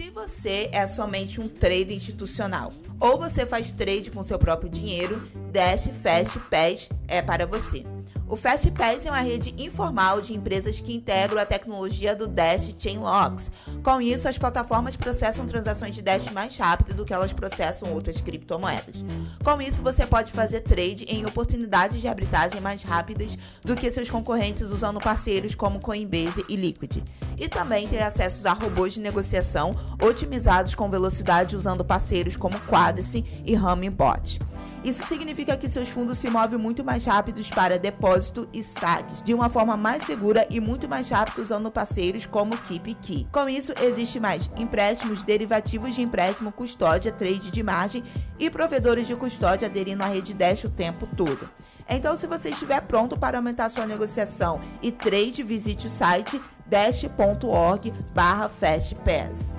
Se você é somente um trader institucional ou você faz trade com seu próprio dinheiro, Dash Fast Pass é para você. O FastPass é uma rede informal de empresas que integram a tecnologia do Dash Chain Locks. Com isso, as plataformas processam transações de Dash mais rápido do que elas processam outras criptomoedas. Com isso, você pode fazer trade em oportunidades de arbitragem mais rápidas do que seus concorrentes usando parceiros como Coinbase e Liquid. E também ter acesso a robôs de negociação otimizados com velocidade usando parceiros como Quadrice e Hummingbot. Isso significa que seus fundos se movem muito mais rápidos para depósito e saques, de uma forma mais segura e muito mais rápido usando parceiros como Keep Key. Com isso, existe mais empréstimos derivativos de empréstimo, custódia, trade de margem e provedores de custódia aderindo à rede Dash o tempo todo. Então, se você estiver pronto para aumentar sua negociação e trade, visite o site dash.org/fastpass.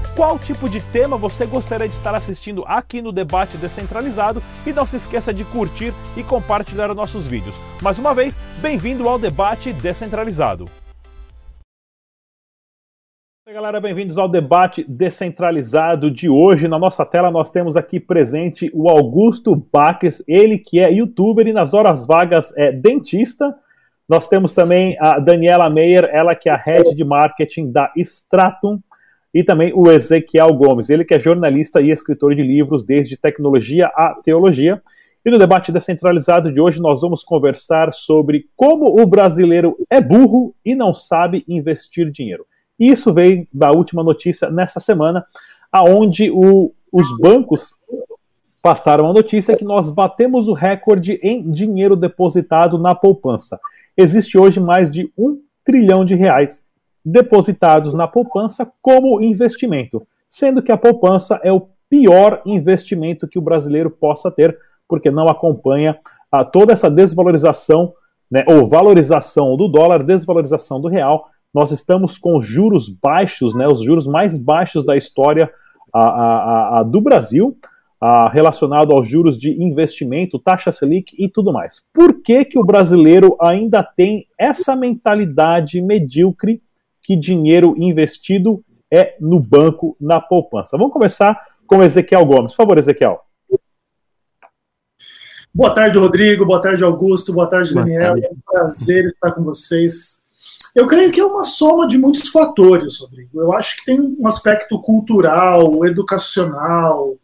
qual tipo de tema você gostaria de estar assistindo aqui no Debate Descentralizado e não se esqueça de curtir e compartilhar nossos vídeos. Mais uma vez, bem-vindo ao Debate Descentralizado. Oi, galera, bem-vindos ao debate descentralizado de hoje. Na nossa tela nós temos aqui presente o Augusto Baques, ele que é youtuber e nas horas vagas é dentista. Nós temos também a Daniela Meyer, ela que é a head de marketing da Stratum e também o Ezequiel Gomes, ele que é jornalista e escritor de livros desde tecnologia a teologia. E no debate descentralizado de hoje nós vamos conversar sobre como o brasileiro é burro e não sabe investir dinheiro. Isso veio da última notícia nessa semana, aonde o, os bancos passaram a notícia que nós batemos o recorde em dinheiro depositado na poupança. Existe hoje mais de um trilhão de reais depositados na poupança como investimento, sendo que a poupança é o pior investimento que o brasileiro possa ter, porque não acompanha a, toda essa desvalorização, né, ou valorização do dólar, desvalorização do real. Nós estamos com juros baixos, né, os juros mais baixos da história a, a, do Brasil, relacionado aos juros de investimento, taxa Selic e tudo mais. Por que, que o brasileiro ainda tem essa mentalidade medíocre que dinheiro investido é no banco, na poupança. Vamos começar com Ezequiel Gomes. Por favor, Ezequiel. Boa tarde, Rodrigo. Boa tarde, Augusto. Boa tarde, Daniel. É um prazer estar com vocês. Eu creio que é uma soma de muitos fatores, Rodrigo. Eu acho que tem um aspecto cultural, educacional.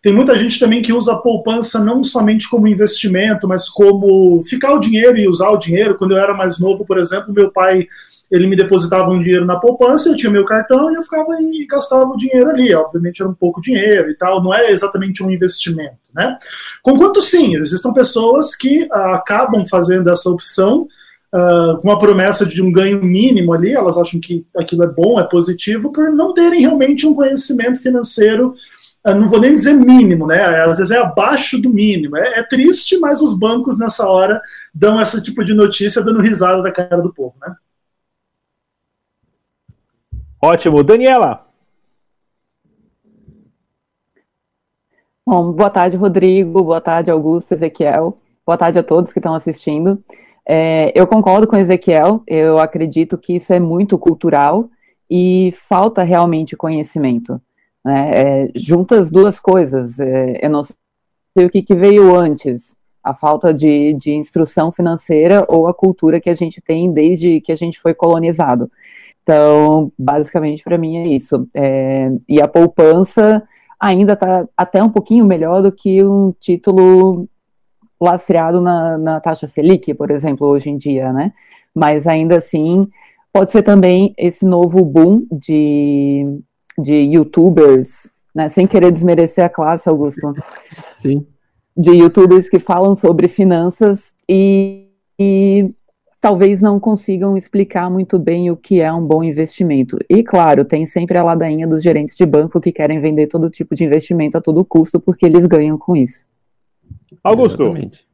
Tem muita gente também que usa a poupança não somente como investimento, mas como ficar o dinheiro e usar o dinheiro. Quando eu era mais novo, por exemplo, meu pai ele me depositava um dinheiro na poupança, eu tinha meu cartão e eu ficava e gastava o dinheiro ali. Obviamente era um pouco dinheiro e tal, não é exatamente um investimento, né? Conquanto sim, existem pessoas que uh, acabam fazendo essa opção uh, com a promessa de um ganho mínimo ali, elas acham que aquilo é bom, é positivo, por não terem realmente um conhecimento financeiro uh, não vou nem dizer mínimo, né? Às vezes é abaixo do mínimo. É, é, triste, mas os bancos nessa hora dão esse tipo de notícia dando risada da cara do povo, né? Ótimo. Daniela. Bom, boa tarde, Rodrigo. Boa tarde, Augusto, Ezequiel. Boa tarde a todos que estão assistindo. É, eu concordo com o Ezequiel. Eu acredito que isso é muito cultural e falta realmente conhecimento. Né? É, juntas duas coisas. É, eu não sei o que, que veio antes, a falta de, de, instrução financeira ou a cultura que a gente tem desde que a gente foi colonizado. Então, basicamente, para mim é isso. É, e a poupança ainda está até um pouquinho melhor do que um título lastreado na, na, taxa Selic, por exemplo, hoje em dia, né? Mas ainda assim, pode ser também esse novo boom de, de youtubers, né? Sem querer desmerecer a classe, Augusto. Sim. De youtubers que falam sobre finanças e, e talvez não consigam explicar muito bem o que é um bom investimento. E, claro, tem sempre a ladainha dos gerentes de banco que querem vender todo tipo de investimento a todo custo, porque eles ganham com isso. Augusto. Exatamente.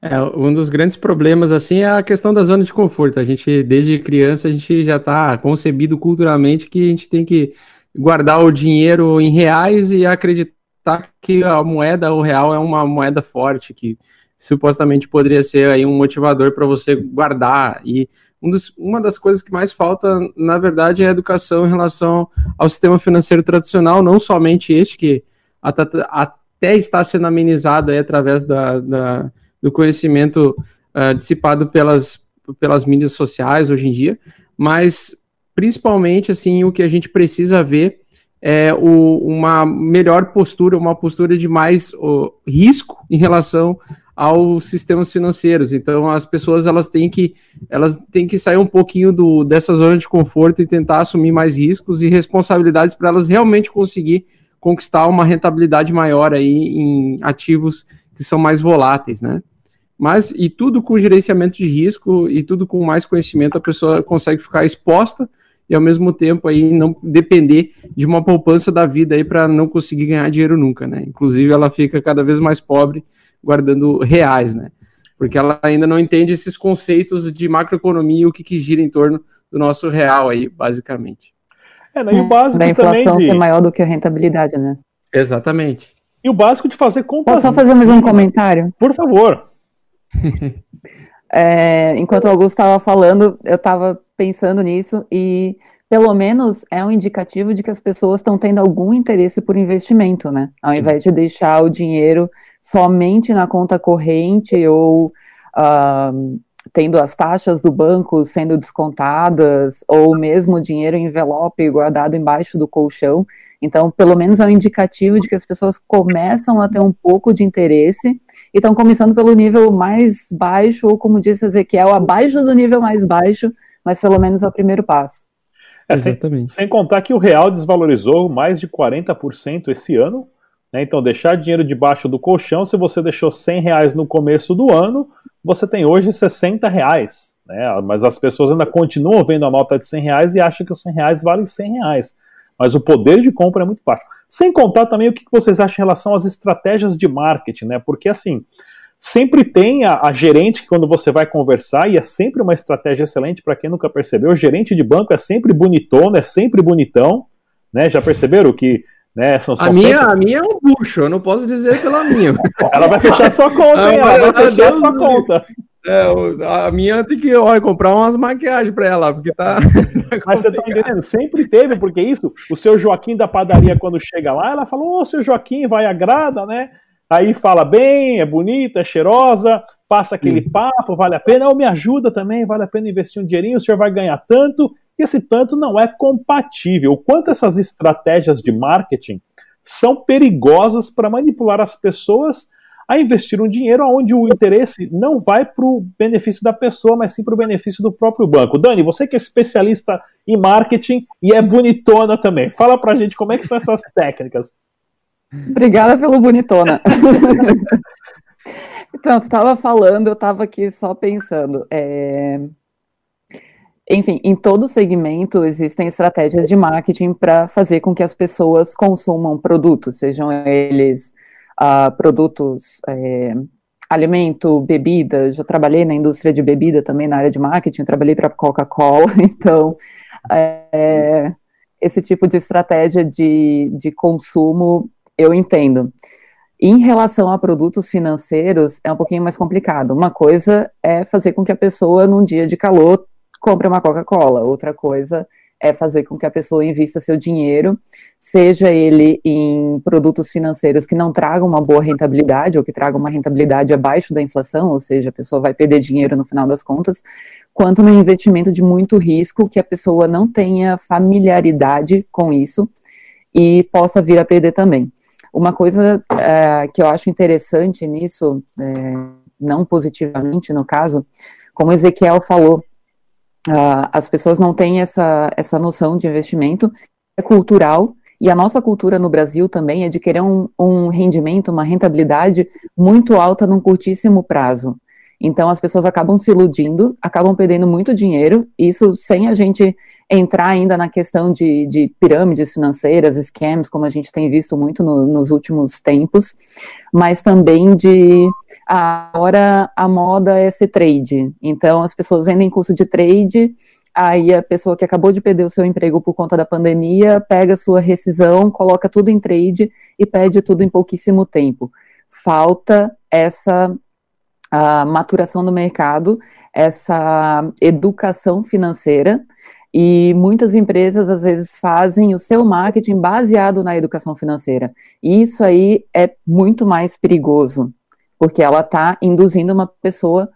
É, um dos grandes problemas, assim, é a questão da zona de conforto. A gente, desde criança, a gente já está concebido culturalmente que a gente tem que guardar o dinheiro em reais e acreditar que a moeda, o real, é uma moeda forte, que supostamente poderia ser aí um motivador para você guardar. E um dos, uma das coisas que mais falta, na verdade, é a educação em relação ao sistema financeiro tradicional, não somente este, que até está sendo amenizado aí através da, da do conhecimento uh, dissipado pelas, pelas mídias sociais hoje em dia, mas principalmente assim o que a gente precisa ver é o, uma melhor postura, uma postura de mais risco em relação aos sistemas financeiros. Então as pessoas elas têm que elas têm que sair um pouquinho do, dessa zona de conforto e tentar assumir mais riscos e responsabilidades para elas realmente conseguir conquistar uma rentabilidade maior aí em ativos que são mais voláteis, né? Mas e tudo com gerenciamento de risco e tudo com mais conhecimento a pessoa consegue ficar exposta e ao mesmo tempo aí não depender de uma poupança da vida aí para não conseguir ganhar dinheiro nunca, né? Inclusive ela fica cada vez mais pobre guardando reais, né? Porque ela ainda não entende esses conceitos de macroeconomia e o que, que gira em torno do nosso real aí, basicamente. É, né? E o básico da inflação de... ser maior do que a rentabilidade, né? Exatamente. E o básico de fazer contas. Posso só fazer mais um comentário? Por favor. é, enquanto o Augusto estava falando, eu estava pensando nisso e pelo menos é um indicativo de que as pessoas estão tendo algum interesse por investimento, né? Ao invés de deixar o dinheiro somente na conta corrente ou uh, tendo as taxas do banco sendo descontadas, ou mesmo o dinheiro em envelope guardado embaixo do colchão. Então, pelo menos é um indicativo de que as pessoas começam a ter um pouco de interesse e estão começando pelo nível mais baixo, ou como disse o Ezequiel, abaixo do nível mais baixo, mas pelo menos é o primeiro passo. É, sem, sem contar que o real desvalorizou mais de 40% esse ano, né? Então, deixar dinheiro debaixo do colchão, se você deixou 100 reais no começo do ano, você tem hoje 60 reais. Né? Mas as pessoas ainda continuam vendo a nota de 100 reais e acham que os 100 reais valem 100 reais. Mas o poder de compra é muito baixo. Sem contar também o que vocês acham em relação às estratégias de marketing, né? Porque assim, sempre tem a, a gerente que quando você vai conversar, e é sempre uma estratégia excelente para quem nunca percebeu, o gerente de banco é sempre bonitona, é sempre bonitão, né? Já perceberam que né? São, são a, minha, sempre... a minha é um bucho, eu não posso dizer pela minha. ela vai fechar sua conta, hein? Ela vai fechar sua conta. É, a minha tem que olha, comprar umas maquiagens para ela, porque tá. Mas você tá entendendo? Sempre teve, porque isso, o seu Joaquim da padaria, quando chega lá, ela falou: Ô, seu Joaquim, vai agrada, né? Aí fala bem, é bonita, é cheirosa, passa aquele hum. papo, vale a pena, ou me ajuda também, vale a pena investir um dinheirinho, o senhor vai ganhar tanto, e esse tanto não é compatível. O quanto essas estratégias de marketing são perigosas para manipular as pessoas a investir um dinheiro onde o interesse não vai para o benefício da pessoa, mas sim para o benefício do próprio banco. Dani, você que é especialista em marketing e é bonitona também, fala para a gente como é que são essas técnicas. Obrigada pelo bonitona. Então, tu estava falando, eu estava aqui só pensando. É... Enfim, em todo segmento existem estratégias de marketing para fazer com que as pessoas consumam produtos, sejam eles uh, produtos, é, alimento, bebida. Já trabalhei na indústria de bebida também, na área de marketing, trabalhei para Coca-Cola, então é, esse tipo de estratégia de, de consumo eu entendo. Em relação a produtos financeiros, é um pouquinho mais complicado. Uma coisa é fazer com que a pessoa, num dia de calor, compre uma Coca-Cola. Outra coisa é fazer com que a pessoa invista seu dinheiro, seja ele em produtos financeiros que não tragam uma boa rentabilidade ou que tragam uma rentabilidade abaixo da inflação, ou seja, a pessoa vai perder dinheiro no final das contas, quanto no investimento de muito risco que a pessoa não tenha familiaridade com isso e possa vir a perder também. Uma coisa é, que eu acho interessante nisso, é, não positivamente no caso, como Ezequiel falou, uh, as pessoas não têm essa, essa noção de investimento, é cultural, e a nossa cultura no Brasil também é de querer um, um rendimento, uma rentabilidade muito alta num curtíssimo prazo. Então as pessoas acabam se iludindo, acabam perdendo muito dinheiro, isso sem a gente entrar ainda na questão de, de pirâmides financeiras, scams, como a gente tem visto muito no, nos últimos tempos, mas também de agora a moda é ser trade. Então as pessoas vendem curso de trade, aí a pessoa que acabou de perder o seu emprego por conta da pandemia pega sua rescisão, coloca tudo em trade e pede tudo em pouquíssimo tempo. Falta essa maturação do mercado, essa educação financeira e muitas empresas, às vezes, fazem o seu marketing baseado na educação financeira. E isso aí é muito mais perigoso, porque ela está induzindo uma pessoa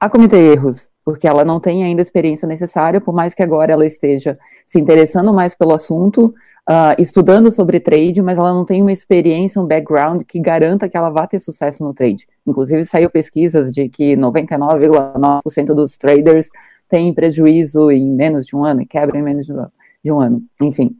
a cometer erros, porque ela não tem ainda a experiência necessária, por mais que agora ela esteja se interessando mais pelo assunto, uh, estudando sobre trade, mas ela não tem uma experiência, um background que garanta que ela vá ter sucesso no trade. Inclusive, saiu pesquisas de que 99,9% dos traders tem prejuízo em menos de um ano e quebra em menos de um ano, enfim.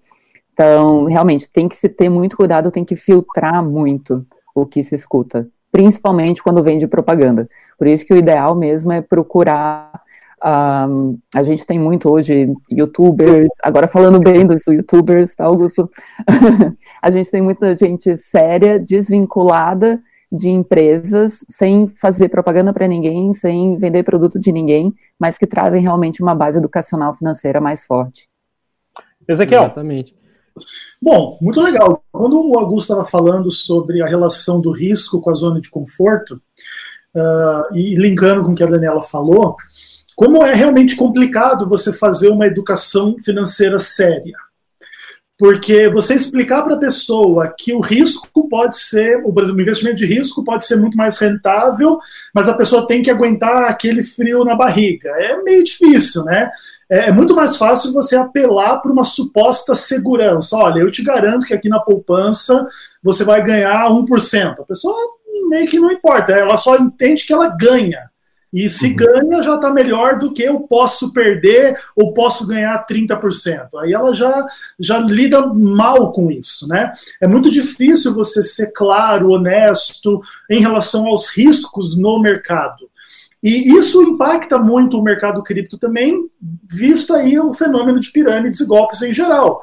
Então, realmente, tem que se ter muito cuidado, tem que filtrar muito o que se escuta, principalmente quando vem de propaganda. Por isso que o ideal mesmo é procurar. Um, a gente tem muito hoje youtubers, agora falando bem dos youtubers, tá, Augusto? a gente tem muita gente séria, desvinculada de empresas sem fazer propaganda para ninguém, sem vender produto de ninguém, mas que trazem realmente uma base educacional financeira mais forte. Ezequiel. Exatamente. Bom, muito legal. Quando o Augusto estava falando sobre a relação do risco com a zona de conforto, uh, e linkando com o que a Daniela falou, como é realmente complicado você fazer uma educação financeira séria. Porque você explicar para a pessoa que o risco pode ser, o investimento de risco pode ser muito mais rentável, mas a pessoa tem que aguentar aquele frio na barriga. É meio difícil, né? É, é muito mais fácil você apelar para uma suposta segurança. Olha, eu te garanto que aqui na poupança você vai ganhar 1%. A pessoa meio que não importa, ela só entende que ela ganha. E se uhum. ganha, já está melhor do que eu posso perder ou posso ganhar 30%. Aí ela já, já lida mal com isso, né? É muito difícil você ser claro, honesto em relação aos riscos no mercado. E isso impacta muito o mercado cripto também, visto aí o fenômeno de pirâmides e golpes em geral.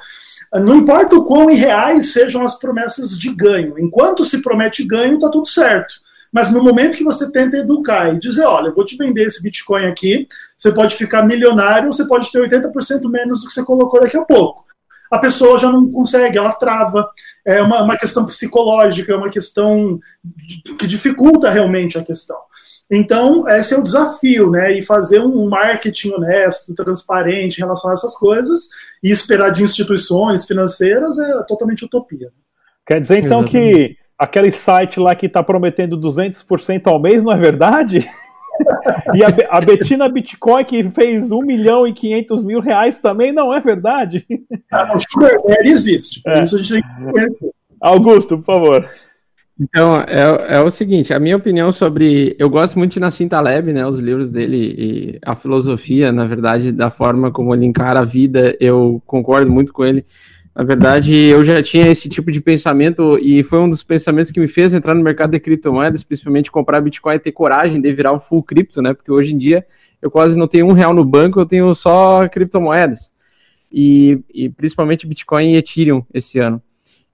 Não importa o quão irreais sejam as promessas de ganho, enquanto se promete ganho, está tudo certo. Mas no momento que você tenta educar e dizer, olha, eu vou te vender esse Bitcoin aqui, você pode ficar milionário, você pode ter 80% menos do que você colocou daqui a pouco. A pessoa já não consegue, ela trava. É uma, uma questão psicológica, é uma questão que dificulta realmente a questão. Então, esse é o desafio, né? E fazer um marketing honesto, transparente em relação a essas coisas e esperar de instituições financeiras é totalmente utopia. Quer dizer, então, Exatamente. que aquele site lá que está prometendo 200% ao mês, não é verdade? e a, a Betina Bitcoin, que fez 1 milhão e 500 mil reais, também não é verdade? Ah, o Sugar Daddy existe, é. isso a gente tem que Augusto, por favor. Então, é, é o seguinte, a minha opinião sobre... Eu gosto muito de Nassim Taleb, né, os livros dele e a filosofia, na verdade, da forma como ele encara a vida, eu concordo muito com ele. Na verdade, eu já tinha esse tipo de pensamento e foi um dos pensamentos que me fez entrar no mercado de criptomoedas, principalmente comprar Bitcoin e ter coragem de virar o full cripto, né? Porque hoje em dia eu quase não tenho um real no banco, eu tenho só criptomoedas. E, e principalmente Bitcoin e Ethereum esse ano.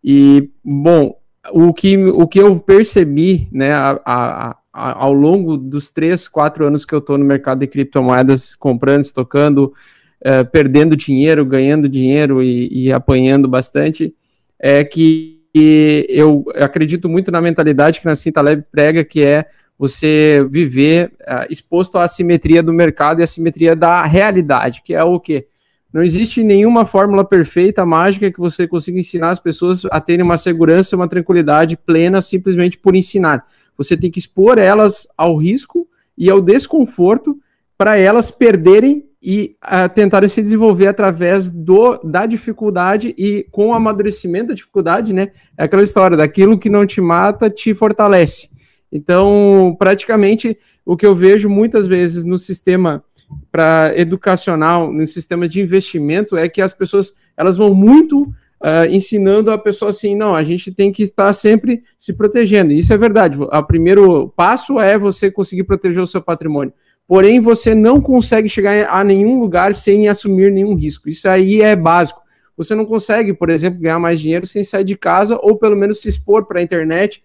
E, bom, o que, o que eu percebi, né, a, a, a, ao longo dos três, quatro anos que eu estou no mercado de criptomoedas, comprando, estocando, uh, perdendo dinheiro, ganhando dinheiro e, e apanhando bastante, é que eu acredito muito na mentalidade que Nassim Taleb prega, que é você viver uh, exposto à assimetria do mercado e à assimetria da realidade, que é o quê? Não existe nenhuma fórmula perfeita, mágica, que você consiga ensinar as pessoas a terem uma segurança uma tranquilidade plena simplesmente por ensinar. Você tem que expor elas ao risco e ao desconforto para elas perderem e uh, tentarem se desenvolver através do, da dificuldade e com o amadurecimento da dificuldade, né? É aquela história, daquilo que não te mata te fortalece. Então, praticamente, o que eu vejo muitas vezes no sistema para educacional, no sistema de investimento, é que as pessoas elas vão muito uh, ensinando a pessoa assim, não, a gente tem que estar sempre se protegendo. Isso é verdade. O primeiro passo é você conseguir proteger o seu patrimônio. Porém, você não consegue chegar a nenhum lugar sem assumir nenhum risco. Isso aí é básico. Você não consegue, por exemplo, ganhar mais dinheiro sem sair de casa ou pelo menos se expor para a internet.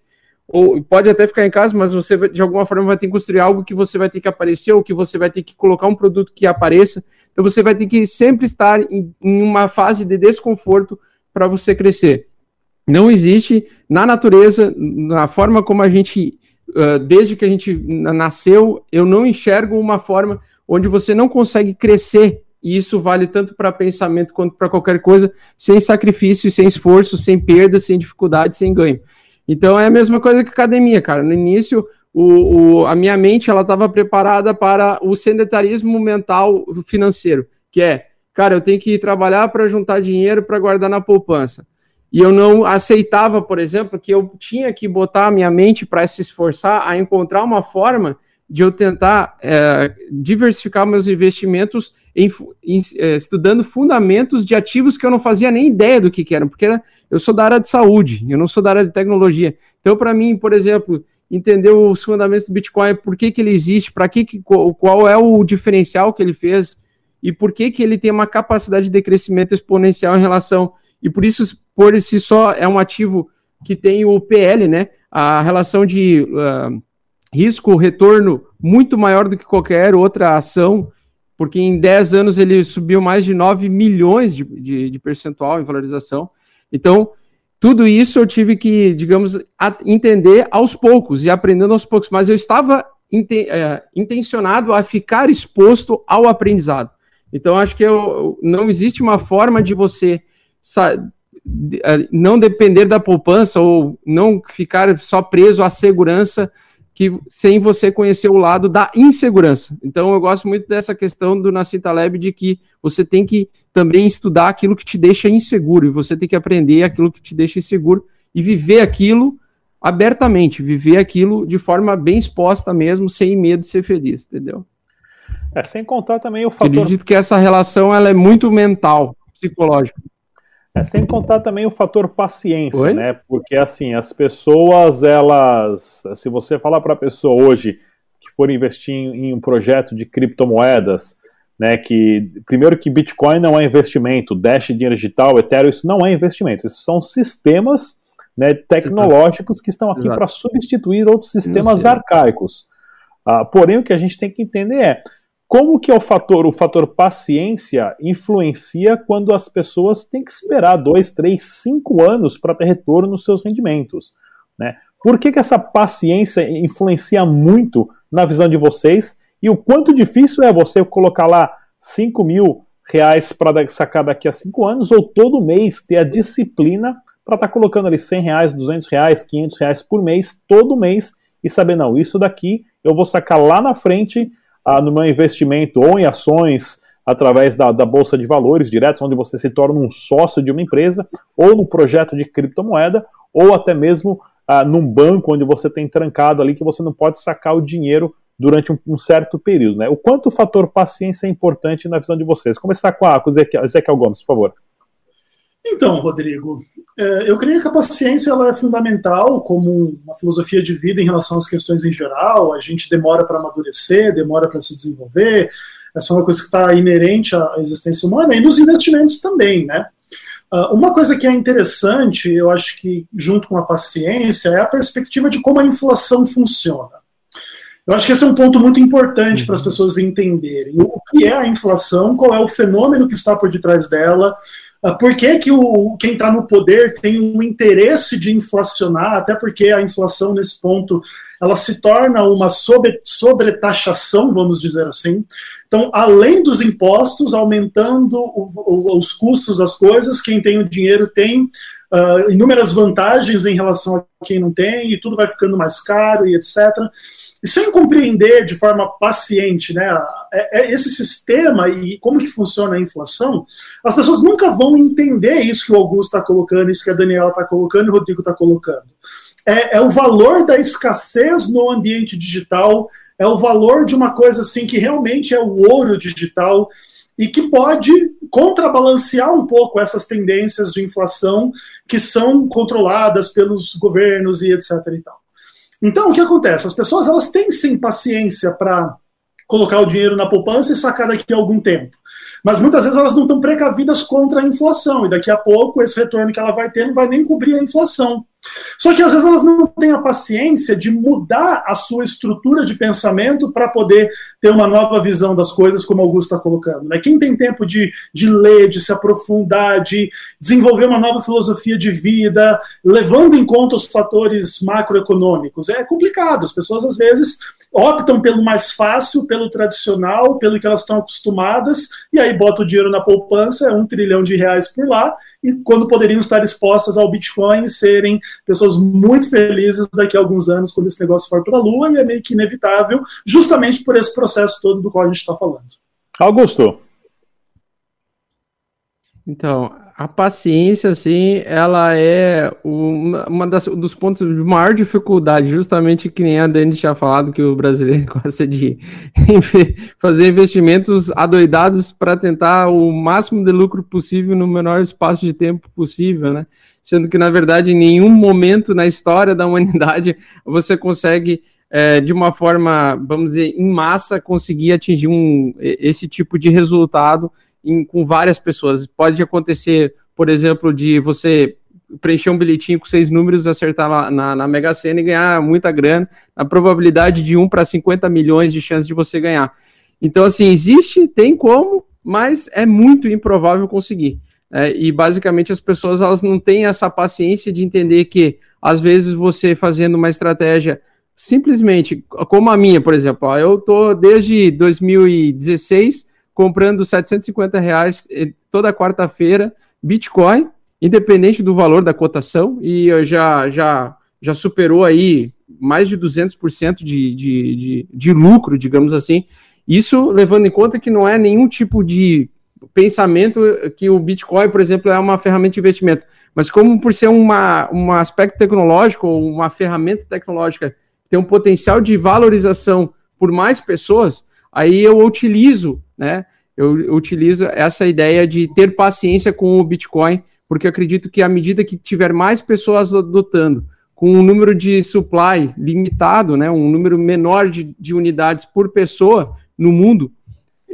Ou pode até ficar em casa, mas você de alguma forma vai ter que construir algo que você vai ter que aparecer ou que você vai ter que colocar um produto que apareça. Então você vai ter que sempre estar em, em uma fase de desconforto para você crescer. Não existe na natureza, na forma como a gente, uh, desde que a gente nasceu, eu não enxergo uma forma onde você não consegue crescer. E isso vale tanto para pensamento quanto para qualquer coisa, sem sacrifício, sem esforço, sem perda, sem dificuldade, sem ganho. Então é a mesma coisa que academia, cara. No início, o, o, a minha mente ela estava preparada para o sedentarismo mental financeiro, que é cara, eu tenho que trabalhar para juntar dinheiro para guardar na poupança. E eu não aceitava, por exemplo, que eu tinha que botar a minha mente para se esforçar a encontrar uma forma de eu tentar é, diversificar meus investimentos em, em, é, estudando fundamentos de ativos que eu não fazia nem ideia do que, que eram, porque eu sou da área de saúde, eu não sou da área de tecnologia. Então, para mim, por exemplo, entender os fundamentos do Bitcoin, por que, que ele existe, para que, que qual é o diferencial que ele fez, e por que, que ele tem uma capacidade de crescimento exponencial em relação. E por isso, por si só, é um ativo que tem o PL, né? A relação de uh, risco-retorno muito maior do que qualquer outra ação, porque em 10 anos ele subiu mais de 9 milhões de, de, de percentual em valorização. Então, tudo isso eu tive que, digamos, entender aos poucos e aprendendo aos poucos, mas eu estava é, intencionado a ficar exposto ao aprendizado. Então, acho que eu, não existe uma forma de você não depender da poupança ou não ficar só preso à segurança que sem você conhecer o lado da insegurança. Então, eu gosto muito dessa questão do Nassim Taleb de que você tem que também estudar aquilo que te deixa inseguro e você tem que aprender aquilo que te deixa inseguro e viver aquilo abertamente, viver aquilo de forma bem exposta mesmo, sem medo de ser feliz, entendeu? É, sem contar também o fator. Acredito que essa relação ela é muito mental, psicológica. É, sem contar também o fator paciência, Oi? né? Porque assim, as pessoas, elas. Se você falar para a pessoa hoje que for investir em, em um projeto de criptomoedas, né? Que primeiro que Bitcoin não é investimento, Dash dinheiro digital, Ethereum, isso não é investimento. Isso são sistemas né, tecnológicos que estão aqui para substituir outros sistemas arcaicos. Ah, porém, o que a gente tem que entender é como que é o fator, o fator paciência influencia quando as pessoas têm que esperar dois, três, cinco anos para ter retorno nos seus rendimentos? Né? Por que, que essa paciência influencia muito na visão de vocês e o quanto difícil é você colocar lá 5 mil reais para sacar daqui a cinco anos ou todo mês ter a disciplina para estar tá colocando ali 100 reais, 200 reais, 500 reais por mês, todo mês e saber, não, isso daqui eu vou sacar lá na frente ah, no meu investimento ou em ações através da, da, Bolsa de Valores diretos, onde você se torna um sócio de uma empresa, ou no projeto de criptomoeda, ou até mesmo ah, num banco onde você tem trancado ali que você não pode sacar o dinheiro durante um, um, certo período. Né? O quanto o fator paciência é importante na visão de vocês? Começar com, a, com Ezequiel Gomes, por favor. Então, Rodrigo, é, eu creio que a paciência ela é fundamental como uma filosofia de vida em relação às questões em geral. A gente demora para amadurecer, demora para se desenvolver. Essa é uma coisa que está inerente à existência humana e nos investimentos também, né? Ah, uma coisa que é interessante, eu acho que junto com a paciência, é a perspectiva de como a inflação funciona. Eu acho que esse é um ponto muito importante para as uhum. pessoas entenderem o que é a inflação, qual é o fenômeno que está por detrás dela, por que, que o, quem está no poder tem um interesse de inflacionar, até porque a inflação nesse ponto ela se torna uma sobre, sobretaxação, vamos dizer assim. Então, além dos impostos, aumentando o, o, os custos das coisas, quem tem o dinheiro tem uh, inúmeras vantagens em relação a quem não tem, e tudo vai ficando mais caro e etc e sem compreender de forma paciente né, é, é esse sistema e como que funciona a inflação, as pessoas nunca vão entender isso que o Augusto está colocando, isso que a Daniela está colocando e o Rodrigo está colocando. É, é, o valor da escassez no ambiente digital, é o valor de uma coisa assim que realmente é o ouro digital, e que pode contrabalancear um pouco essas tendências de inflação que são controladas pelos governos e etc. E tal. Então, o que acontece? As pessoas elas têm sim paciência para colocar o dinheiro na poupança e sacar daqui a algum tempo. Mas muitas vezes elas não estão precavidas contra a inflação, e daqui a pouco esse retorno que ela vai ter não vai nem cobrir a inflação. Só que às vezes elas não têm a paciência de mudar a sua estrutura de pensamento para poder ter uma nova visão das coisas, como Augusto está colocando. Né? Quem tem tempo de, de ler, de se aprofundar, de desenvolver uma nova filosofia de vida, levando em conta os fatores macroeconômicos, é complicado. As pessoas às vezes optam pelo mais fácil, pelo tradicional, pelo que elas estão acostumadas, e aí bota o dinheiro na poupança, é um trilhão de reais por lá, e quando poderiam estar expostas ao Bitcoin e serem pessoas muito felizes daqui a alguns anos quando esse negócio for para a Lua, e é meio que inevitável, justamente por esse processo todo do qual a gente está falando. Augusto. Então, a paciência, assim, ela é uma, das, dos pontos de maior dificuldade, justamente que nem a Dani tinha falado, que o brasileiro gosta de fazer investimentos adoidados para tentar o máximo de lucro possível no menor espaço de tempo possível, né? Sendo que, na verdade, em nenhum momento na história da humanidade você consegue, é, de uma forma, vamos dizer, em massa, conseguir atingir um, esse tipo de resultado em, com várias pessoas. Pode acontecer, por exemplo, de você preencher um bilhetinho com seis números, acertar lá na, na Mega Sena e ganhar muita grana, a probabilidade de 1 para 50 milhões de chance de você ganhar. Então, assim, existe, tem como, mas é muito improvável conseguir. É, e basicamente as pessoas elas não têm essa paciência de entender que às vezes você fazendo uma estratégia simplesmente como a minha, por exemplo, ó, eu tô desde 2016 comprando 750 reais toda quarta-feira Bitcoin, independente do valor da cotação, e já, já, já superou aí mais de 200% de, de, de, de lucro, digamos assim. Isso levando em conta que não é nenhum tipo de pensamento que o Bitcoin, por exemplo, é uma ferramenta de investimento, mas como por ser uma, um aspecto tecnológico, ou uma ferramenta tecnológica que tem um potencial de valorização por mais pessoas, aí eu utilizo, né? Eu, utilizo essa ideia de ter paciência com o Bitcoin, porque acredito que à medida que tiver mais pessoas adotando, com um número de supply limitado, né, um número menor de, de unidades por pessoa no mundo,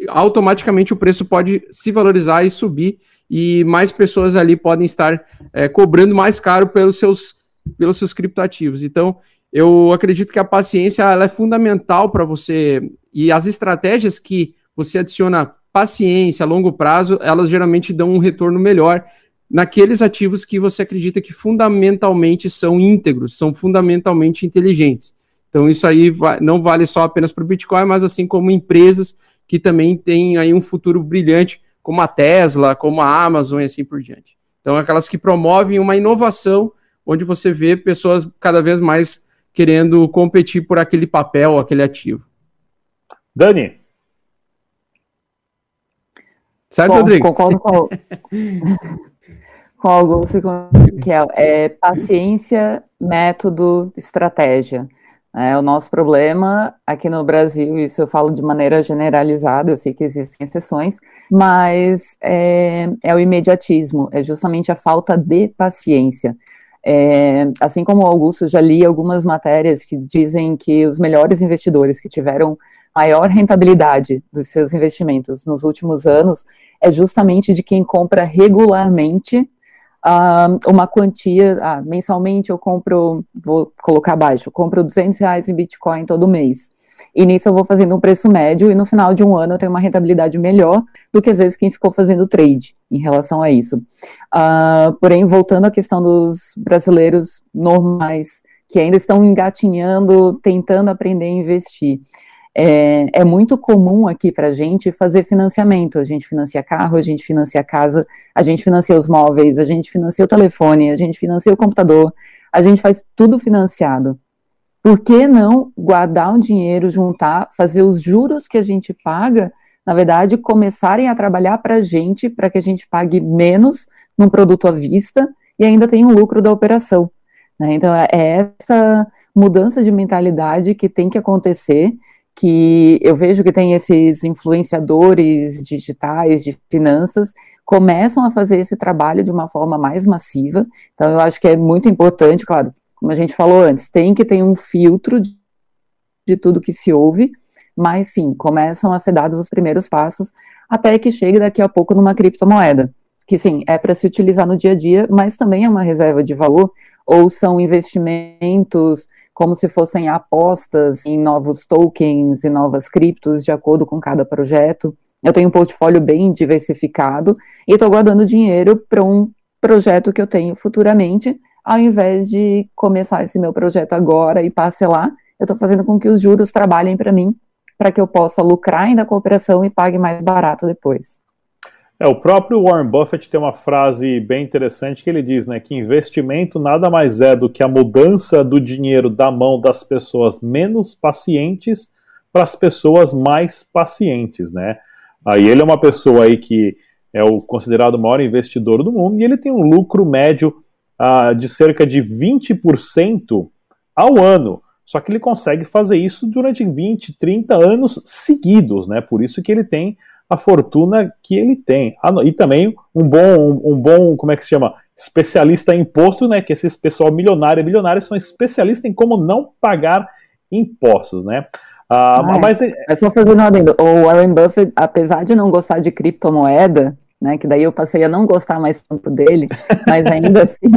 automaticamente o preço pode se valorizar e subir, e mais pessoas ali podem estar é, cobrando mais caro pelos seus, pelos seus criptoativos. Então, eu acredito que a paciência ela é fundamental para você e as estratégias que você adiciona paciência, a longo prazo, elas geralmente dão um retorno melhor naqueles ativos que você acredita que fundamentalmente são íntegros, são fundamentalmente inteligentes. Então isso aí não vale só apenas para o Bitcoin, mas assim como empresas que também têm aí um futuro brilhante, como a Tesla, como a Amazon e assim por diante. Então aquelas que promovem uma inovação onde você vê pessoas cada vez mais querendo competir por aquele papel, aquele ativo. Dani. Certo, Bom, Rodrigo? Concordo com, com o Augusto e com Miquel. É paciência, método, estratégia. É, o nosso problema aqui no Brasil, isso eu falo de maneira generalizada, eu sei que existem exceções, mas é, é o imediatismo, é justamente a falta de paciência. É, assim como o Augusto, já li algumas matérias que dizem que os melhores investidores que tiveram maior rentabilidade dos seus investimentos nos últimos anos é justamente de quem compra regularmente uh, uma quantia, ah, mensalmente eu compro, vou colocar abaixo, compro 200 reais em Bitcoin todo mês. E nisso eu vou fazendo um preço médio e no final de um ano eu tenho uma rentabilidade melhor do que às vezes quem ficou fazendo trade em relação a isso. Uh, porém, voltando à questão dos brasileiros normais que ainda estão engatinhando, tentando aprender a investir. É, é, muito comum aqui para a gente fazer financiamento. A gente financia carro, a gente financia casa, a gente financia os móveis, a gente financia o telefone, a gente financia o computador, a gente faz tudo financiado. Por que não guardar um dinheiro, juntar, fazer os juros que a gente paga, na verdade, começarem a trabalhar para a gente, para que a gente pague menos num produto à vista e ainda tenha o lucro da operação. Né? Então, é essa mudança de mentalidade que tem que acontecer que eu vejo que tem esses influenciadores digitais de finanças começam a fazer esse trabalho de uma forma mais massiva. Então, eu acho que é muito importante, claro, como a gente falou antes, tem que ter um filtro de, de tudo que se ouve, mas sim, começam a ser dados os primeiros passos até que chegue daqui a pouco numa criptomoeda, que sim, é para se utilizar no dia a dia, mas também é uma reserva de valor, ou são investimentos como se fossem apostas em novos tokens e novas criptos de acordo com cada projeto. Eu tenho um portfólio bem diversificado e estou guardando dinheiro para um projeto que eu tenho futuramente, ao invés de começar esse meu projeto agora e parcelar, eu estou fazendo com que os juros trabalhem para mim, para que eu possa lucrar ainda com a operação e pague mais barato depois. É, o próprio Warren Buffett tem uma frase bem interessante que ele diz, né, que investimento nada mais é do que a mudança do dinheiro da mão das pessoas menos pacientes para as pessoas mais pacientes, né? Aí ele é uma pessoa aí que é o considerado o maior investidor do mundo e ele tem um lucro médio uh, de cerca de 20% ao ano. Só que ele consegue fazer isso durante 20, 30 anos seguidos, né? Por isso que ele tem a fortuna que ele tem. Ah, e também um bom, um bom, como é que se chama? Especialista em imposto, né? Que esses pessoal milionário e milionários são especialistas em como não pagar impostos, né? Ah, ah, mas é, é só fazer um adendo. O Warren Buffett, apesar de não gostar de criptomoeda, né, que daí eu passei a não gostar mais tanto dele, mas ainda assim,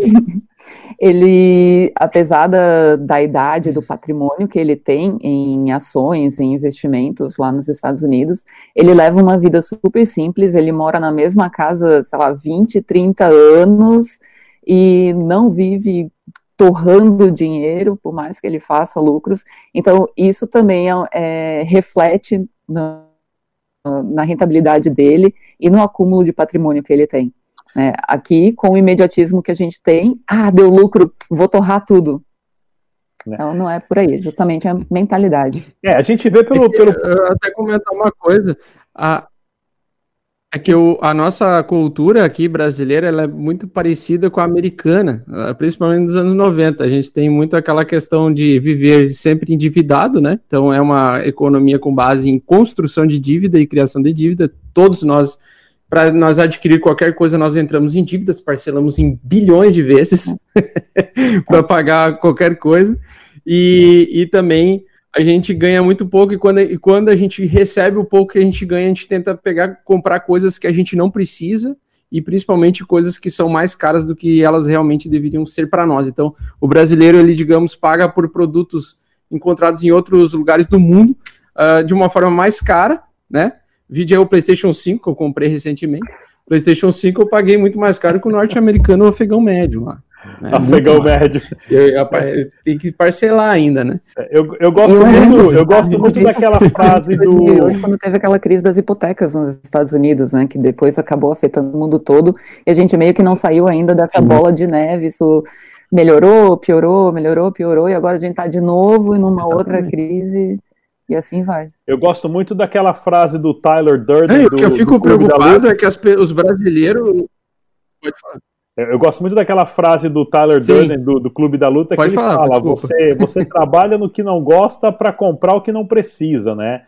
ele, apesar da, da idade, do patrimônio que ele tem em ações, em investimentos lá nos Estados Unidos, ele leva uma vida super simples, ele mora na mesma casa, sei lá, 20, 30 anos, e não vive torrando dinheiro, por mais que ele faça lucros. Então, isso também é, é, reflete na, na, rentabilidade dele e no acúmulo de patrimônio que ele tem. É, aqui, com o imediatismo que a gente tem, ah, deu lucro, vou torrar tudo. Né? Então, não é por aí, justamente a mentalidade. É, a gente vê pelo. pelo... Eu até comentar uma coisa. A, é que o, a nossa cultura aqui brasileira ela é muito parecida com a americana, ah, principalmente nos anos 90. A gente tem muito aquela questão de viver sempre endividado, né? Então é uma economia com base em construção de dívida e criação de dívida. Todos nós, para nós adquirir qualquer coisa, nós entramos em dívidas, parcelamos em bilhões de vezes para pagar qualquer coisa. E, e também a gente ganha muito pouco e quando, e quando a gente recebe o pouco que a gente ganha, a gente tenta pegar, comprar coisas que a gente não precisa e principalmente coisas que são mais caras do que elas realmente deveriam ser para nós. Então, o brasileiro, ele, digamos, paga por produtos encontrados em outros lugares do mundo uh, de uma forma mais cara, né? Vídeo é o PlayStation 5 que eu comprei recentemente. PlayStation 5 eu paguei muito mais caro que o norte-americano o afegão médio lá. É, Afegão médio. Eu, eu, tem que parcelar ainda, né? Eu, eu gosto eu muito, eu gosto muito daquela frase do. Quando teve aquela crise das hipotecas nos Estados Unidos, né? Que depois acabou afetando o mundo todo, e a gente meio que não saiu ainda dessa Sim. bola de neve. Isso melhorou, piorou, melhorou, piorou, e agora a gente está de novo em uma Exatamente. outra crise. E assim vai. Eu gosto muito daquela frase do Tyler Durden. É, o que eu fico preocupado é que as, os brasileiros. Pode falar. Eu gosto muito daquela frase do Tyler Durden, do, do Clube da Luta, Pode que ele falar, fala: você, você trabalha no que não gosta para comprar o que não precisa, né?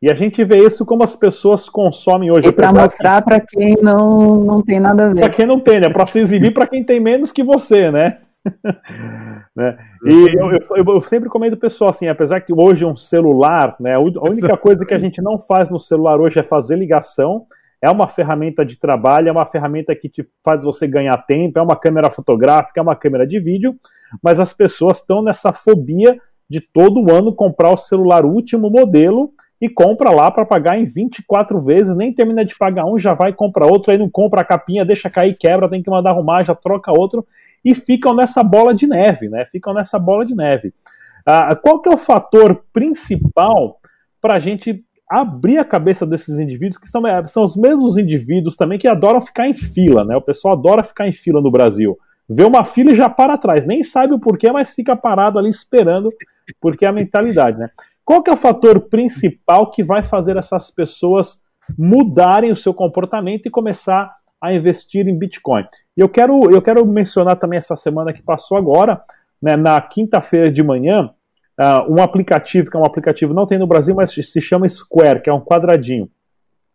E a gente vê isso como as pessoas consomem hoje. E para mostrar para quem não, não tem nada a ver. Para quem não tem, né? Para se exibir para quem tem menos que você, né? né? E eu, eu, eu, sempre comento pessoal assim, apesar que hoje um celular, né? A única coisa que a gente não faz no celular hoje é fazer ligação é uma ferramenta de trabalho, é uma ferramenta que te faz você ganhar tempo, é uma câmera fotográfica, é uma câmera de vídeo, mas as pessoas estão nessa fobia de todo ano comprar o celular último modelo e compra lá para pagar em 24 vezes, nem termina de pagar um, já vai e compra outro, aí não compra a capinha, deixa cair, quebra, tem que mandar arrumar, já troca outro, e ficam nessa bola de neve, né? Ficam nessa bola de neve. Ah, qual que é o fator principal para a gente abrir a cabeça desses indivíduos, que são, é, são os mesmos indivíduos também que adoram ficar em fila, né? O pessoal adora ficar em fila no Brasil. Vê uma fila e já para atrás, nem sabe o porquê, mas fica parado ali esperando, porque é a mentalidade, né? Qual que é o fator principal que vai fazer essas pessoas mudarem o seu comportamento e começar a investir em Bitcoin? Eu quero, eu quero mencionar também essa semana que passou agora, né, na quinta-feira de manhã, uh, um aplicativo, que é um aplicativo não tem no Brasil, mas se chama Square, que é um quadradinho.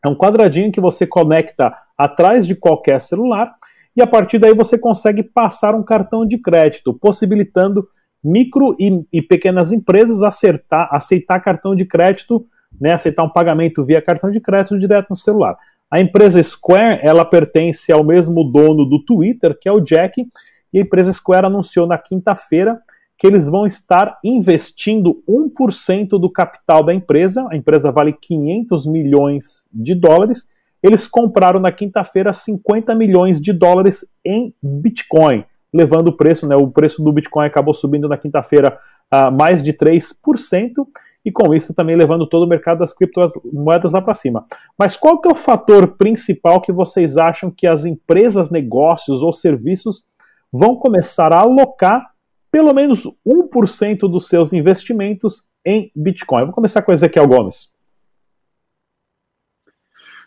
É um quadradinho que você conecta atrás de qualquer celular e a partir daí você consegue passar um cartão de crédito, possibilitando micro e, e pequenas empresas acertar, aceitar cartão de crédito, né, aceitar um pagamento via cartão de crédito direto no celular. A empresa Square, ela pertence ao mesmo dono do Twitter, que é o Jack, e a empresa Square anunciou na quinta-feira que eles vão estar investindo 1% do capital da empresa. A empresa vale 500 milhões de dólares. Eles compraram na quinta-feira 50 milhões de dólares em Bitcoin, levando o preço, né? O preço do Bitcoin acabou subindo na quinta-feira a mais de 3%, e com isso também levando todo o mercado das criptomoedas lá para cima. Mas qual que é o fator principal que vocês acham que as empresas, negócios ou serviços vão começar a alocar pelo menos 1% dos seus investimentos em Bitcoin. vou começar com Ezequiel Gomes.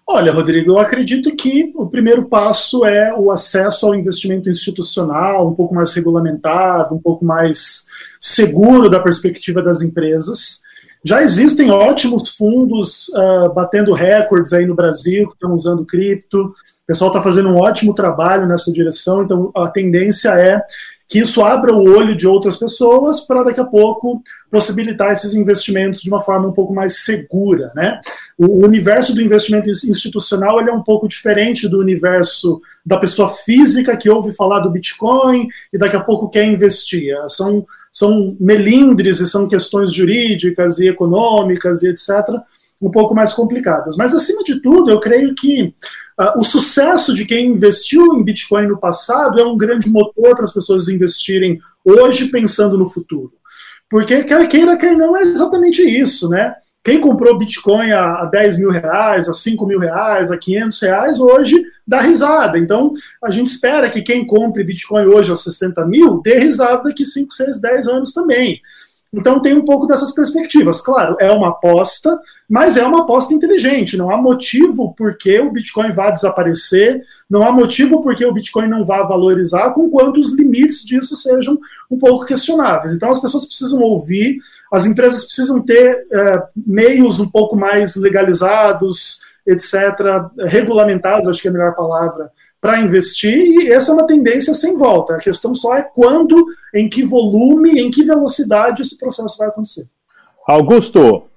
Olha, Rodrigo, eu acredito que o primeiro passo é o acesso ao investimento institucional, um pouco mais regulamentado, um pouco mais seguro da perspectiva das empresas. Já existem ótimos fundos uh, batendo recordes aí no Brasil que estão usando cripto. O pessoal está fazendo um ótimo trabalho nessa direção, então a tendência é que isso abra o olho de outras pessoas para daqui a pouco possibilitar esses investimentos de uma forma um pouco mais segura, né? O universo do investimento institucional ele é um pouco diferente do universo da pessoa física que ouve falar do Bitcoin e daqui a pouco quer investir. São, são melindres e são questões jurídicas e econômicas e etc um pouco mais complicadas. Mas, acima de tudo, eu creio que uh, o sucesso de quem investiu em Bitcoin no passado é um grande motor para as pessoas investirem hoje pensando no futuro. Porque, quer queira, quer não, é exatamente isso, né? Quem comprou Bitcoin a, a 10 mil reais, a 5 mil reais, a 500 reais, hoje dá risada. Então, a gente espera que quem compre Bitcoin hoje a 60 mil dê risada daqui 5, 6, 10 anos também. Então tem um pouco dessas perspectivas. Claro, é uma aposta, mas é uma aposta inteligente. Não há motivo por que o Bitcoin vá desaparecer, não há motivo por que o Bitcoin não vá valorizar, com quanto os limites disso sejam um pouco questionáveis. Então as pessoas precisam ouvir, as empresas precisam ter é, meios um pouco mais legalizados, etc., regulamentados, acho que é a melhor palavra, para investir, e essa é uma tendência sem volta. A questão só é quando, em que volume, em que velocidade esse processo vai acontecer. Augusto,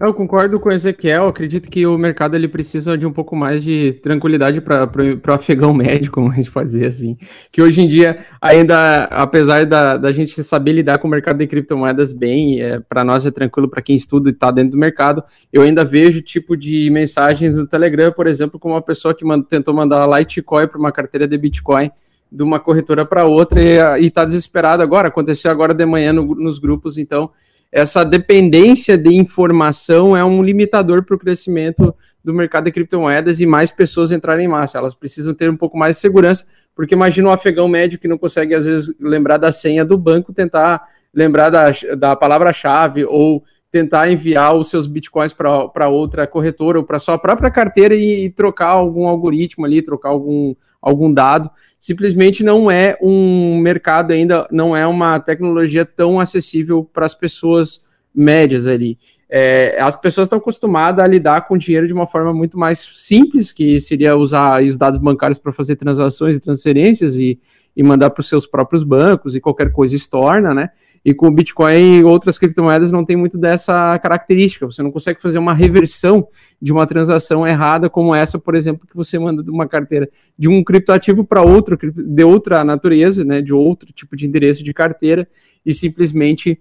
Eu concordo com o Ezequiel, acredito que o mercado ele precisa de um pouco mais de tranquilidade para o afegão médio, como a gente dizer assim. Que hoje em dia, ainda, apesar da, da gente saber lidar com o mercado de criptomoedas bem, é, para nós é tranquilo para quem estuda e está dentro do mercado, eu ainda vejo tipo de mensagens no Telegram, por exemplo, como uma pessoa que tentou mandar Litecoin para uma carteira de Bitcoin de uma corretora para outra e está desesperado agora, aconteceu agora de manhã no, nos grupos, então essa dependência de informação é um limitador para o crescimento do mercado de criptomoedas e mais pessoas entrarem em massa. Elas precisam ter um pouco mais de segurança, porque imagina um afegão médio que não consegue, às vezes, lembrar da senha do banco, tentar lembrar da, da palavra-chave ou tentar enviar os seus bitcoins para outra corretora ou para sua própria carteira e, e, trocar algum algoritmo ali, trocar algum, algum dado. Simplesmente não é um mercado ainda, não é uma tecnologia tão acessível para as pessoas médias ali. É, as pessoas estão acostumadas a lidar com dinheiro de uma forma muito mais simples, que seria usar os dados bancários para fazer transações e transferências e, e mandar para os seus próprios bancos e qualquer coisa estorna, né? E com o Bitcoin e outras criptomoedas não tem muito dessa característica. Você não consegue fazer uma reversão de uma transação errada como essa, por exemplo, que você manda de uma carteira de um criptoativo para outro, de outra natureza, né, de outro tipo de endereço de carteira, e simplesmente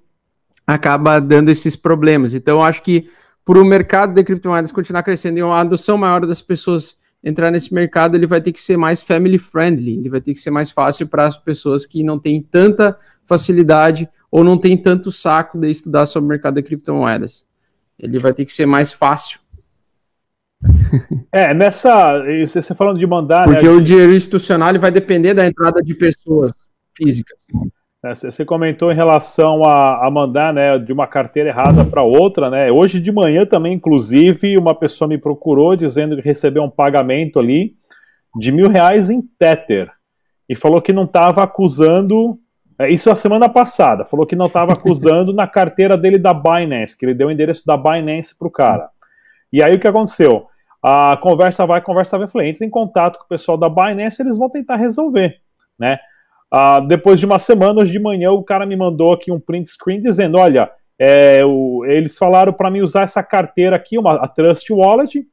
acaba dando esses problemas. Então, acho que para o mercado de criptomoedas continuar crescendo e uma adoção maior das pessoas entrar nesse mercado, ele vai ter que ser mais family friendly, ele vai ter que ser mais fácil para as pessoas que não têm tanta facilidade ou não tem tanto saco de estudar sobre o mercado de criptomoedas. Ele vai ter que ser mais fácil. É, nessa. Você falando de mandar. Porque né, o dinheiro institucional ele vai depender da entrada de pessoas físicas. Você comentou em relação a, a mandar né, de uma carteira errada para outra, né? Hoje de manhã também, inclusive, uma pessoa me procurou dizendo que recebeu um pagamento ali de mil reais em Tether. e falou que não estava acusando. É, isso a semana passada, falou que não estava acusando na carteira dele da Binance, que ele deu o endereço da Binance para o cara. E aí o que aconteceu? A conversa vai, a conversa vai. Eu falei, entra em contato com o pessoal da Binance, eles vão tentar resolver, né? Ah, depois de uma semana, hoje de manhã, o cara me mandou aqui um print screen dizendo: olha, é, o, eles falaram para mim usar essa carteira aqui, uma, a Trust Wallet,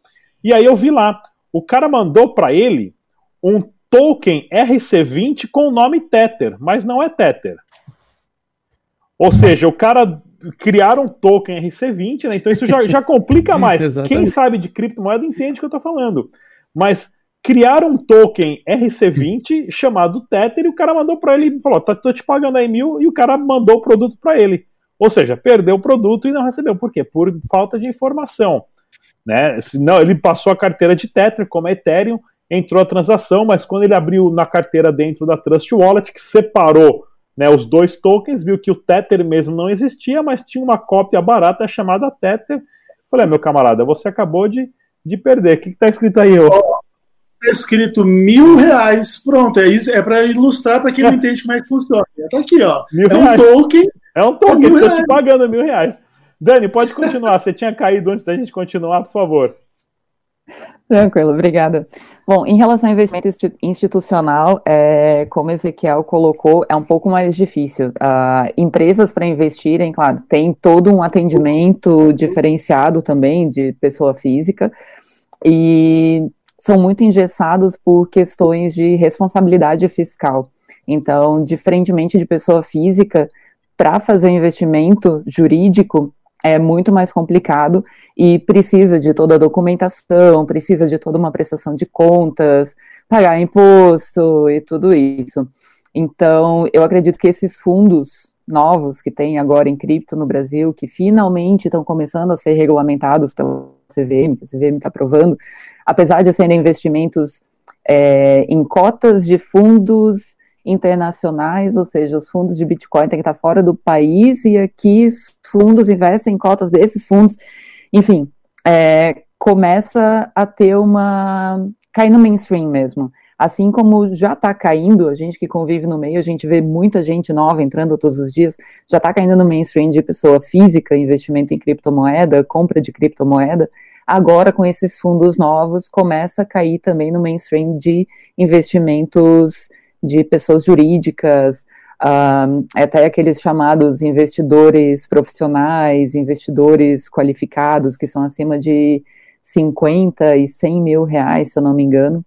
e aí eu vi lá. O cara mandou para ele um token RC20 com o nome Tether, mas não é Tether. Ou seja, o cara criaram um token RC20, né? Então isso já, já complica mais. Quem sabe de criptomoeda entende o que eu estou falando. Mas criaram um token RC20 chamado Tether e o cara mandou para ele e falou: tá, tô te pagando aí mil, e o cara mandou o produto para ele. Ou seja, perdeu o produto e não recebeu. Por quê? Por falta de informação. Né? Não, ele passou a carteira de Tether como é Ethereum, entrou a transação, mas quando ele abriu na carteira dentro da Trust Wallet, que separou né, os dois tokens, viu que o Tether mesmo não existia, mas tinha uma cópia barata chamada Tether. Falei, ah, meu camarada, você acabou de, de perder. O que está escrito aí? Ó? Tá escrito mil reais. Pronto, é isso. É para ilustrar para quem não entende como é que funciona. Tá aqui, ó. Mil é reais. um token. É um token, estou te pagando mil reais. Dani, pode continuar. Você tinha caído antes da gente continuar, por favor. Tranquilo, obrigada. Bom, em relação ao investimento institucional, é, como Ezequiel colocou, é um pouco mais difícil. Uh, empresas para investirem, claro, tem todo um atendimento diferenciado também de pessoa física e são muito engessados por questões de responsabilidade fiscal. Então, diferentemente de pessoa física, para fazer investimento jurídico, é muito mais complicado e precisa de toda a documentação, precisa de toda uma prestação de contas, pagar imposto e tudo isso. Então, eu acredito que esses fundos novos que tem agora em cripto no Brasil, que finalmente estão começando a ser regulamentados pela CVM, a CVM está aprovando, apesar de serem investimentos é, em cotas de fundos internacionais, ou seja, os fundos de Bitcoin têm que estar fora do país e aqui os fundos investem em cotas desses fundos, enfim, é, começa a ter uma. cair no mainstream mesmo. Assim como já está caindo, a gente que convive no meio, a gente vê muita gente nova entrando todos os dias, já está caindo no mainstream de pessoa física, investimento em criptomoeda, compra de criptomoeda. Agora, com esses fundos novos, começa a cair também no mainstream de investimentos de pessoas jurídicas, uh, até aqueles chamados investidores profissionais, investidores qualificados, que são acima de 50 e 100 mil reais, se eu não me engano.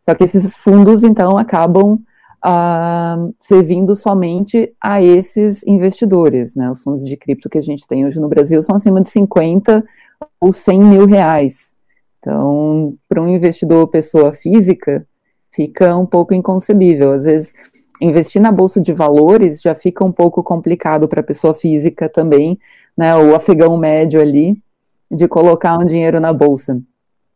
Só que esses fundos, então, acabam uh, servindo somente a esses investidores, né? Os fundos de cripto que a gente tem hoje no Brasil são acima de 50 ou 100 mil reais. Então, para um investidor pessoa física, fica um pouco inconcebível. Às vezes, investir na bolsa de valores já fica um pouco complicado para a pessoa física também, né? O afegão médio ali, de colocar um dinheiro na bolsa.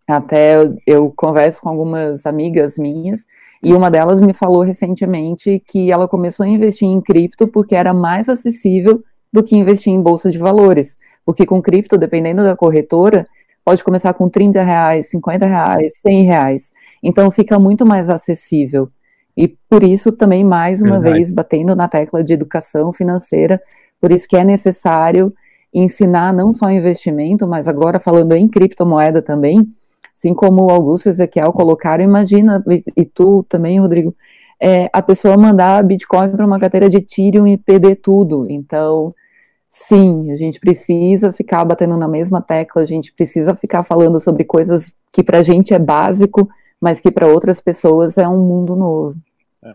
Até eu, eu converso com algumas amigas minhas e uma delas me falou recentemente que ela começou a investir em cripto porque era mais acessível do que investir em bolsa de valores. Porque com cripto, dependendo da corretora, pode começar com 30 reais, 50 reais, 100 reais. Então fica muito mais acessível. E por isso também, mais uma Verdade. vez, batendo na tecla de educação financeira, por isso que é necessário ensinar não só investimento, mas agora falando em criptomoeda também, assim como o Augusto e Ezequiel colocaram, imagina, e, tu também, Rodrigo, é, a pessoa mandar Bitcoin para uma carteira de Ethereum e perder tudo. Então, sim, a gente precisa ficar batendo na mesma tecla, a gente precisa ficar falando sobre coisas que para a gente é básico, mas que para outras pessoas é um mundo novo. É.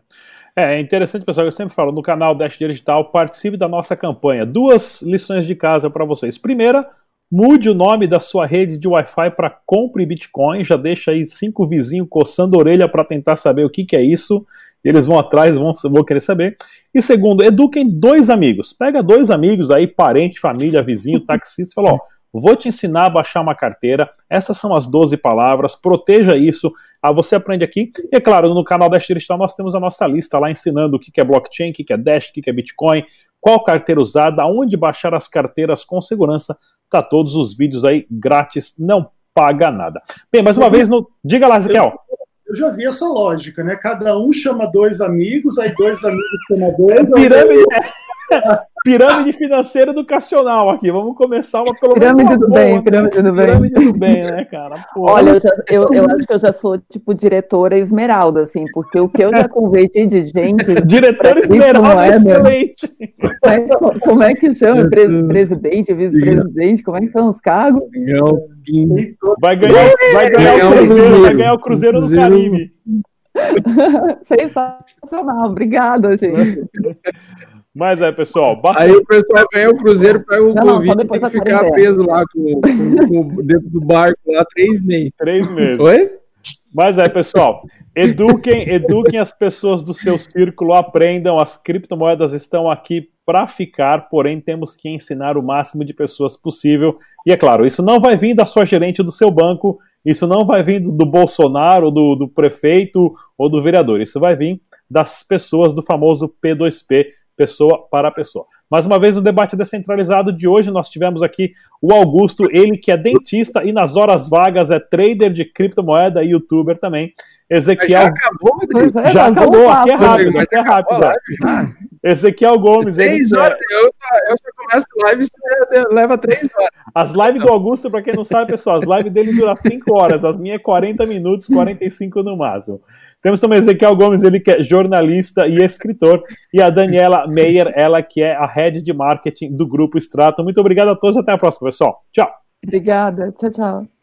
É, interessante, pessoal, eu sempre falo, no canal Dash Digital, participe da nossa campanha. Duas lições de casa para vocês. Primeira, mude o nome da sua rede de Wi-Fi para Compre Bitcoin, já deixa aí cinco vizinhos coçando a orelha para tentar saber o que, que é isso. Eles vão atrás, vão, vão querer saber. E segundo, eduquem dois amigos. Pega dois amigos aí, parente, família, vizinho, taxista, e fala, ó, vou te ensinar a baixar uma carteira. Essas são as 12 palavras, proteja isso. Ah, você aprende aqui. E é claro, no canal Dash Digital nós temos a nossa lista lá ensinando o que é blockchain, o que é Dash, o que é Bitcoin, qual carteira usada, aonde baixar as carteiras com segurança. Tá todos os vídeos aí grátis, não paga nada. Bem, mais uma vez, no... diga lá, Ezequiel. Eu eu já vi essa lógica, né? Cada um chama dois amigos, aí dois amigos chamam dois. É pirâmide, pirâmide financeira educacional aqui. Vamos começar uma pelo Pirâmide do bem, né? pirâmide do bem. Pirâmide do bem, né, cara? Porra. Olha, eu, já, eu, eu, acho que eu já sou, tipo, diretora esmeralda, assim, porque o que eu já converti de gente. diretora esmeralda, é, excelente. Como é, como é que chama? Presidente, vice-presidente, como é que são os cargos? Vai ganhar, vai ganhar, o Cruzeiro, vai ganhar o Cruzeiro no Caribe. Sensacional, obrigada, gente. Mas é, pessoal. Basta... Aí o pessoal ganha o Cruzeiro, pega o não, Covid e tem que ficar preso lá com, com, com, dentro do barco lá três meses. Três meses. Oi? Mas é, pessoal. Eduquem, eduquem as pessoas do seu círculo, aprendam. As criptomoedas estão aqui para ficar, porém temos que ensinar o máximo de pessoas possível. E é claro, isso não vai vir da sua gerente do seu banco, isso não vai vir do Bolsonaro, do, do prefeito ou do vereador. Isso vai vir das pessoas do famoso P2P, pessoa para pessoa. Mais uma vez, no debate descentralizado de hoje, nós tivemos aqui o Augusto, ele que é dentista e nas horas vagas é trader de criptomoeda e youtuber também. Ezequiel. já acabou, é, Já acabou, aqui é rápido, aqui é rápido. Ezequiel Gomes. Três ele horas, é... eu, só, eu só começo live e leva três horas. As lives do Augusto, para quem não sabe, pessoal, as lives dele duram cinco horas, as minhas é 40 minutos, 45 no máximo. Temos também Ezequiel Gomes, ele que é jornalista e escritor, e a Daniela Meyer, ela que é a head de marketing do Grupo Strato. Muito obrigado a todos, até a próxima, pessoal. Tchau. Obrigada, tchau, tchau.